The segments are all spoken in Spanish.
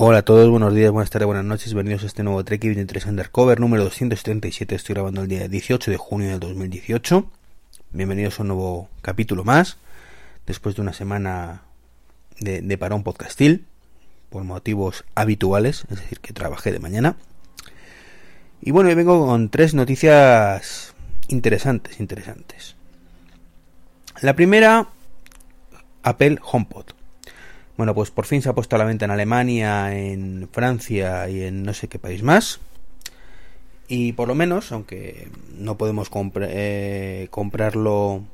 Hola a todos, buenos días, buenas tardes, buenas noches, bienvenidos a este nuevo Trek 23 Undercover número 277. Estoy grabando el día 18 de junio del 2018. Bienvenidos a un nuevo capítulo más, después de una semana de, de parón podcastil, por motivos habituales, es decir, que trabajé de mañana. Y bueno, hoy vengo con tres noticias interesantes, interesantes. La primera, Apple HomePod. Bueno, pues por fin se ha puesto a la venta en Alemania, en Francia y en no sé qué país más. Y por lo menos, aunque no podemos eh, comprarlo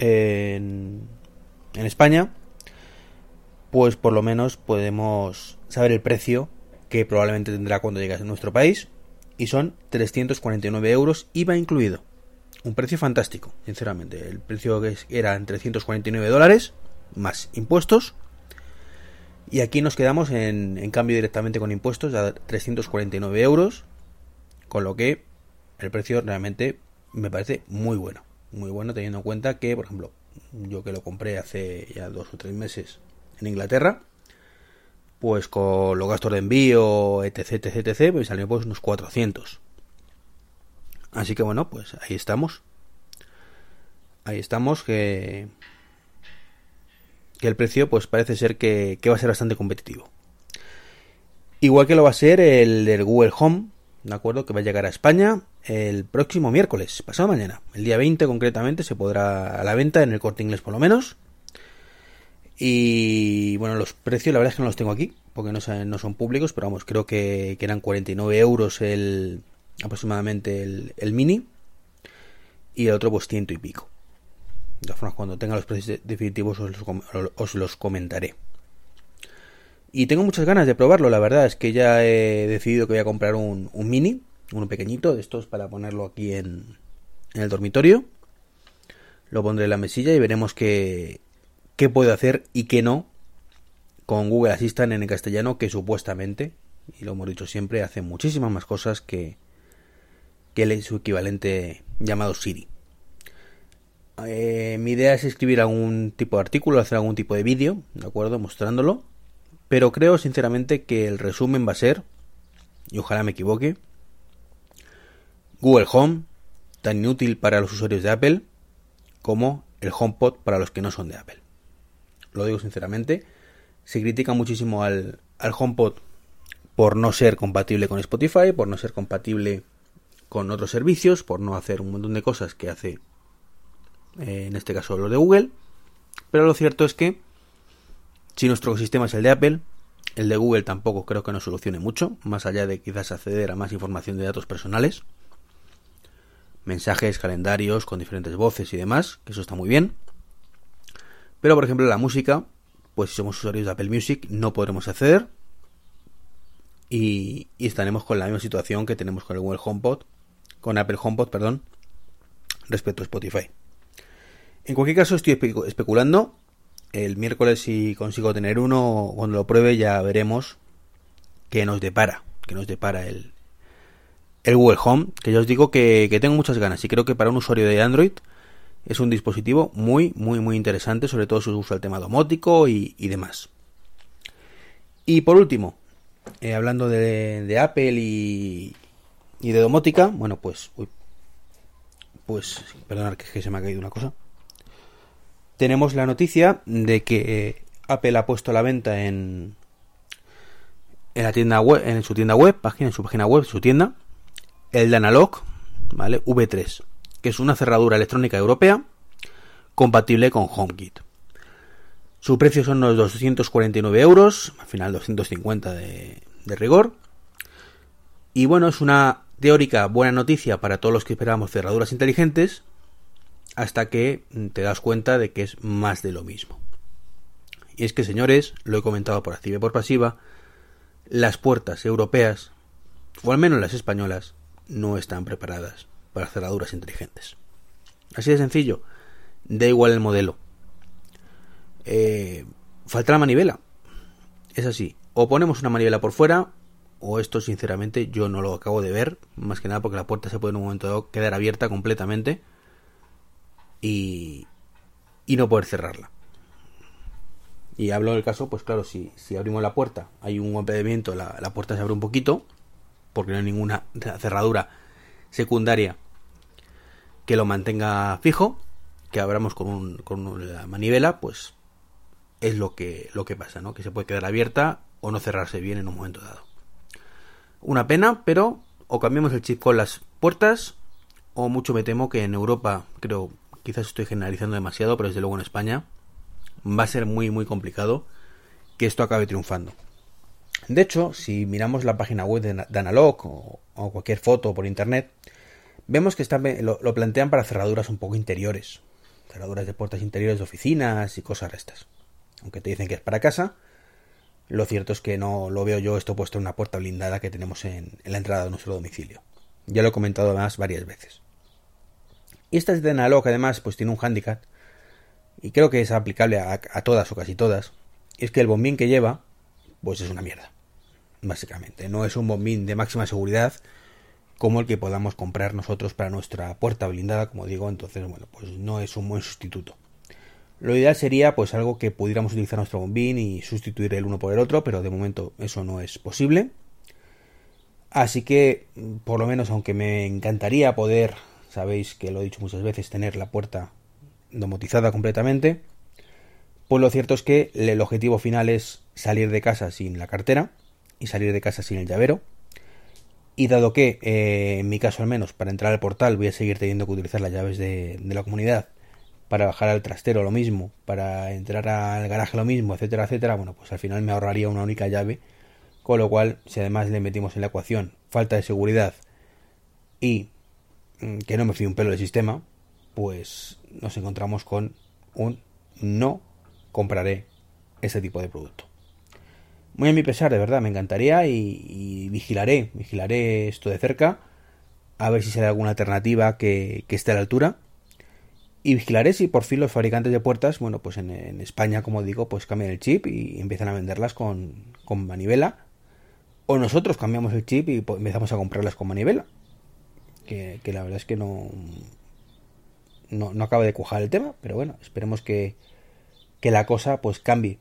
en, España, pues por lo menos podemos saber el precio que probablemente tendrá cuando llegue a nuestro país. Y son 349 euros, IVA incluido. Un precio fantástico, sinceramente. El precio que era en 349 dólares más impuestos. Y aquí nos quedamos en, cambio directamente con impuestos a 349 euros. Con lo que el precio realmente me parece muy bueno. Muy bueno teniendo en cuenta que, por ejemplo, yo que lo compré hace ya dos o tres meses en Inglaterra, pues con los gastos de envío, etc, etc, etc, salió pues unos 400. Así que bueno, pues ahí estamos. Ahí estamos que que el precio pues parece ser que, va a ser bastante competitivo. Igual que lo va a ser el del Google Home, ¿de acuerdo? Que va a llegar a España el próximo miércoles, pasado mañana. El día 20 concretamente se podrá a la venta en el corte inglés por lo menos. Y bueno, los precios la verdad es que no los tengo aquí, porque no, no son públicos, pero vamos, creo que, eran 49 euros el aproximadamente el mini. Y el otro pues ciento y pico. De todas formas, cuando tenga los precios definitivos os los, comentaré. Y tengo muchas ganas de probarlo, la verdad es que ya he decidido que voy a comprar un, mini, uno pequeñito, de estos para ponerlo aquí en, en el dormitorio. Lo pondré en la mesilla y veremos qué, qué puedo hacer y qué no con Google Assistant en el castellano, que supuestamente, y lo hemos dicho siempre, hace muchísimas más cosas que, que su equivalente llamado Siri. Eh, mi idea es escribir algún tipo de artículo, hacer algún tipo de vídeo, ¿de acuerdo? Mostrándolo. Pero creo sinceramente que el resumen va a ser, y ojalá me equivoque, Google Home, tan inútil para los usuarios de Apple como el HomePod para los que no son de Apple. Lo digo sinceramente. Se critica muchísimo al, al HomePod por no ser compatible con Spotify, por no ser compatible con otros servicios, por no hacer un montón de cosas que hace eh, en este caso los de Google, pero lo cierto es que si nuestro ecosistema es el de Apple, el de Google tampoco creo que nos solucione mucho, más allá de quizás acceder a más información de datos personales, mensajes, calendarios con diferentes voces y demás, que eso está muy bien. Pero por ejemplo la música, pues si somos usuarios de Apple Music no podremos acceder y, y estaremos con la misma situación que tenemos con el Google HomePod, con Apple HomePod, perdón, respecto a Spotify. En cualquier caso, estoy especulando. El miércoles, si consigo tener uno, cuando lo pruebe, ya veremos qué nos depara. Qué nos depara el, el Google Home. Que ya os digo que, tengo muchas ganas. Y creo que para un usuario de Android es un dispositivo muy, muy, muy interesante. Sobre todo si usa el tema domótico y, demás. Y por último, eh, hablando de, Apple y, y de domótica, bueno, pues. Pues, perdonad que se me ha caído una cosa tenemos la noticia de que eh, Apple ha puesto a la venta en, en su tienda web, página, en su página web, su tienda, el de ¿vale? V3, que es una cerradura electrónica europea compatible con HomeKit. Su precio son unos 249 euros, al final 250 de, de rigor. Y bueno, es una teórica buena noticia para todos los que esperamos cerraduras inteligentes, hasta que te das cuenta de que es más de lo mismo. Y es que, señores, lo he comentado por activa y por pasiva, las puertas europeas, o al menos las españolas, no están preparadas para cerraduras inteligentes. Así de sencillo, da igual el modelo. Eh, falta la manivela. Es así. O ponemos una manivela por fuera, o esto sinceramente yo no lo acabo de ver, más que nada porque la puerta se puede en un momento dado quedar abierta completamente y, no poder cerrarla. Y hablo del caso, pues claro, si, si abrimos la puerta, hay un viento, la, la puerta se abre un poquito, porque no hay ninguna cerradura secundaria que lo mantenga fijo, que abramos con, un, con la manivela, pues es lo que, lo que pasa, ¿no? Que se puede quedar abierta o no cerrarse bien en un momento dado. Una pena, pero o cambiamos el chip con las puertas, o mucho me temo que en Europa, creo, quizás estoy generalizando demasiado, pero desde luego en España, va a ser muy, muy complicado que esto acabe triunfando. De hecho, si miramos la página web de, Analog o, cualquier foto por internet, vemos que lo, lo, plantean para cerraduras un poco interiores, cerraduras de puertas interiores de oficinas y cosas estas. Aunque te dicen que es para casa, lo cierto es que no lo veo yo esto puesto en una puerta blindada que tenemos en, la entrada de nuestro domicilio. Ya lo he comentado además varias veces. Y esta de Analog además pues tiene un handicap y creo que es aplicable a, todas o casi todas. Y es que el bombín que lleva pues es una mierda. Básicamente, no es un bombín de máxima seguridad como el que podamos comprar nosotros para nuestra puerta blindada, como digo, entonces bueno, pues no es un buen sustituto. Lo ideal sería pues algo que pudiéramos utilizar nuestro bombín y sustituir el uno por el otro, pero de momento eso no es posible. Así que, por lo menos, aunque me encantaría poder, sabéis que lo he dicho muchas veces, tener la puerta domotizada completamente, pues lo cierto es que el objetivo final es salir de casa sin la cartera y salir de casa sin el llavero. Y dado que, eh, en mi caso al menos, para entrar al portal voy a seguir teniendo que utilizar las llaves de la comunidad para bajar al trastero lo mismo, para entrar al garaje lo mismo, etcétera, etcétera, bueno, pues al final me ahorraría una única llave, con lo cual, si además le metimos en la ecuación falta de seguridad y que no me fío un pelo del sistema, pues nos encontramos con un no compraré ese tipo de producto. Muy a mi pesar, de verdad, me encantaría y, vigilaré, vigilaré esto de cerca, a ver si sale alguna alternativa que, que esté a la altura y vigilaré si por fin los fabricantes de puertas, bueno, pues en, España, como digo, pues cambian el chip y empiezan a venderlas con, con manivela. O nosotros cambiamos el chip y empezamos a comprarlas con manivela. Que, la verdad es que no, no, no acaba de cuajar el tema, pero bueno, esperemos que, que la cosa pues cambie.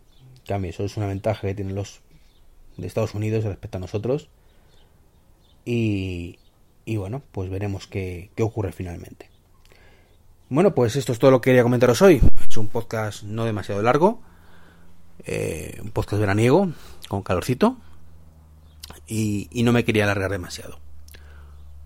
Cambie, eso es una ventaja que tienen los de Estados Unidos respecto a nosotros. Y, y bueno, pues veremos qué, qué ocurre finalmente. Bueno, pues esto es todo lo que quería comentaros hoy. Es un podcast no demasiado largo, eh, un podcast veraniego, con calorcito, y, y no me quería alargar demasiado.